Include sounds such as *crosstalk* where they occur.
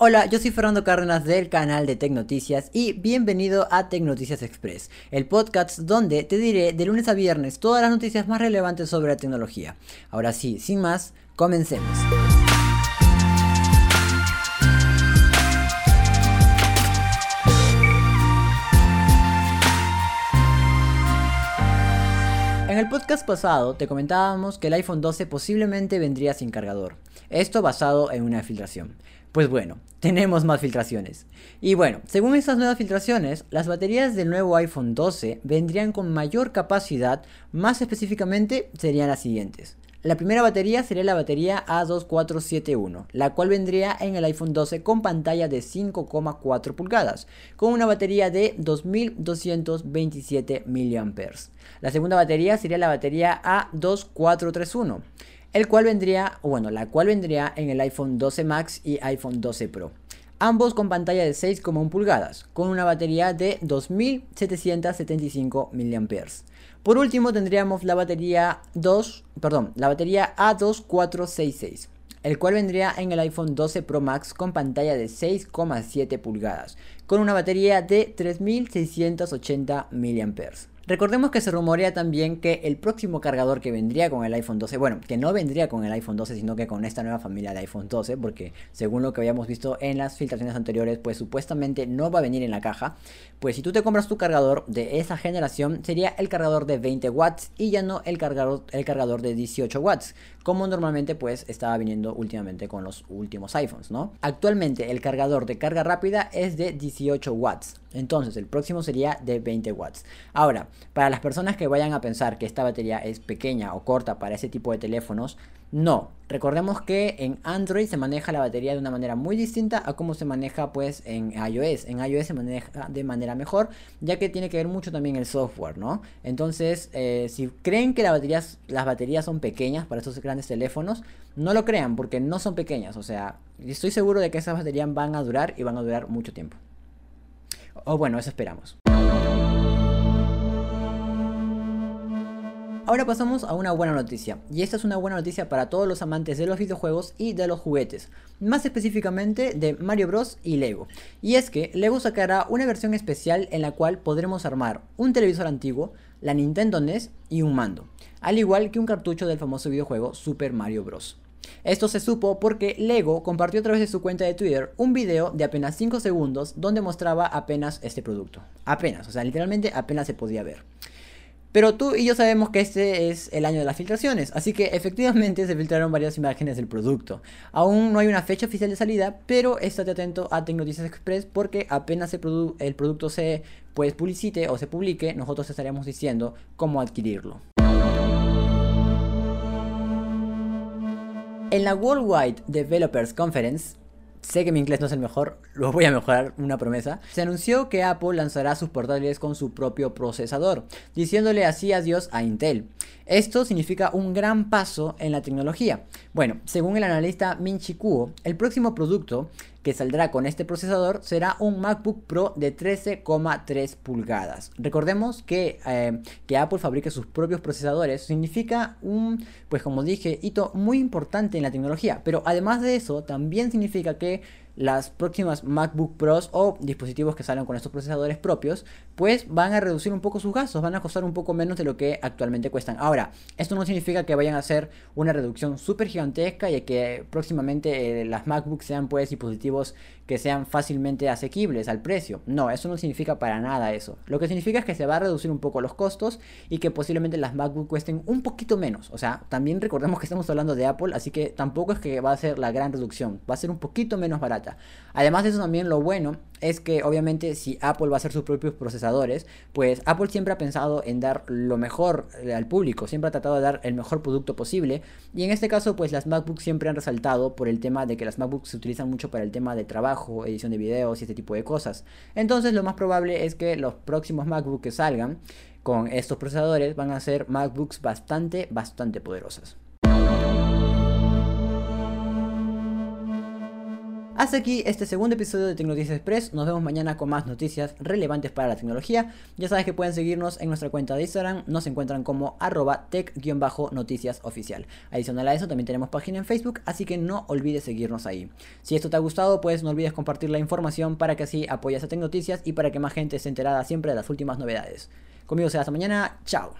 Hola, yo soy Fernando Cárdenas del canal de Tecnoticias y bienvenido a Tecnoticias Express, el podcast donde te diré de lunes a viernes todas las noticias más relevantes sobre la tecnología. Ahora sí, sin más, comencemos. En el podcast pasado te comentábamos que el iPhone 12 posiblemente vendría sin cargador, esto basado en una filtración. Pues bueno, tenemos más filtraciones. Y bueno, según estas nuevas filtraciones, las baterías del nuevo iPhone 12 vendrían con mayor capacidad, más específicamente serían las siguientes. La primera batería sería la batería A2471, la cual vendría en el iPhone 12 con pantalla de 5,4 pulgadas, con una batería de 2227 mAh. La segunda batería sería la batería A2431 el cual vendría, bueno, la cual vendría en el iPhone 12 Max y iPhone 12 Pro. Ambos con pantalla de 6,1 pulgadas, con una batería de 2775 mAh. Por último tendríamos la batería 2, perdón, la batería A2466, el cual vendría en el iPhone 12 Pro Max con pantalla de 6,7 pulgadas, con una batería de 3680 mAh. Recordemos que se rumorea también que el próximo cargador que vendría con el iPhone 12, bueno, que no vendría con el iPhone 12, sino que con esta nueva familia de iPhone 12, porque según lo que habíamos visto en las filtraciones anteriores, pues supuestamente no va a venir en la caja. Pues si tú te compras tu cargador de esa generación, sería el cargador de 20 watts y ya no el cargador, el cargador de 18 watts, como normalmente pues estaba viniendo últimamente con los últimos iPhones, ¿no? Actualmente el cargador de carga rápida es de 18 watts. Entonces el próximo sería de 20 watts. Ahora, para las personas que vayan a pensar que esta batería es pequeña o corta para ese tipo de teléfonos, no. Recordemos que en Android se maneja la batería de una manera muy distinta a cómo se maneja pues en iOS. En iOS se maneja de manera mejor, ya que tiene que ver mucho también el software, ¿no? Entonces, eh, si creen que las baterías, las baterías son pequeñas para estos grandes teléfonos, no lo crean porque no son pequeñas. O sea, estoy seguro de que esas baterías van a durar y van a durar mucho tiempo. O bueno, eso esperamos. Ahora pasamos a una buena noticia, y esta es una buena noticia para todos los amantes de los videojuegos y de los juguetes, más específicamente de Mario Bros y Lego. Y es que Lego sacará una versión especial en la cual podremos armar un televisor antiguo, la Nintendo NES y un mando, al igual que un cartucho del famoso videojuego Super Mario Bros. Esto se supo porque Lego compartió a través de su cuenta de Twitter un video de apenas 5 segundos donde mostraba apenas este producto. Apenas, o sea, literalmente apenas se podía ver. Pero tú y yo sabemos que este es el año de las filtraciones, así que efectivamente se filtraron varias imágenes del producto. Aún no hay una fecha oficial de salida, pero estate atento a Tecnoticias Express porque apenas el, el producto se pues, publicite o se publique, nosotros estaremos diciendo cómo adquirirlo. En la Worldwide Developers Conference, Sé que mi inglés no es el mejor, *laughs* lo voy a mejorar, una promesa. Se anunció que Apple lanzará sus portátiles con su propio procesador, diciéndole así adiós a Intel. Esto significa un gran paso en la tecnología. Bueno, según el analista Min Chi Kuo, el próximo producto que saldrá con este procesador será un MacBook Pro de 13,3 pulgadas. Recordemos que, eh, que Apple fabrique sus propios procesadores significa un, pues como dije, hito muy importante en la tecnología, pero además de eso también significa que las próximas MacBook Pros o dispositivos que salgan con estos procesadores propios, pues van a reducir un poco sus gastos, van a costar un poco menos de lo que actualmente cuestan. Ahora, esto no significa que vayan a hacer una reducción súper gigantesca y que próximamente eh, las MacBooks sean pues dispositivos que sean fácilmente asequibles al precio. No, eso no significa para nada eso. Lo que significa es que se va a reducir un poco los costos y que posiblemente las MacBook cuesten un poquito menos. O sea, también recordemos que estamos hablando de Apple, así que tampoco es que va a ser la gran reducción, va a ser un poquito menos barata. Además de eso también lo bueno es que obviamente si Apple va a hacer sus propios procesadores, pues Apple siempre ha pensado en dar lo mejor al público, siempre ha tratado de dar el mejor producto posible y en este caso pues las MacBooks siempre han resaltado por el tema de que las MacBooks se utilizan mucho para el tema de trabajo, edición de videos y este tipo de cosas. Entonces lo más probable es que los próximos MacBooks que salgan con estos procesadores van a ser MacBooks bastante, bastante poderosas. Hasta aquí este segundo episodio de Tecnoticias Express. Nos vemos mañana con más noticias relevantes para la tecnología. Ya sabes que pueden seguirnos en nuestra cuenta de Instagram. Nos encuentran como arroba tech-noticias oficial. Adicional a eso, también tenemos página en Facebook, así que no olvides seguirnos ahí. Si esto te ha gustado, pues no olvides compartir la información para que así apoyes a Tecnoticias y para que más gente esté enterada siempre de las últimas novedades. Conmigo será hasta mañana. Chao.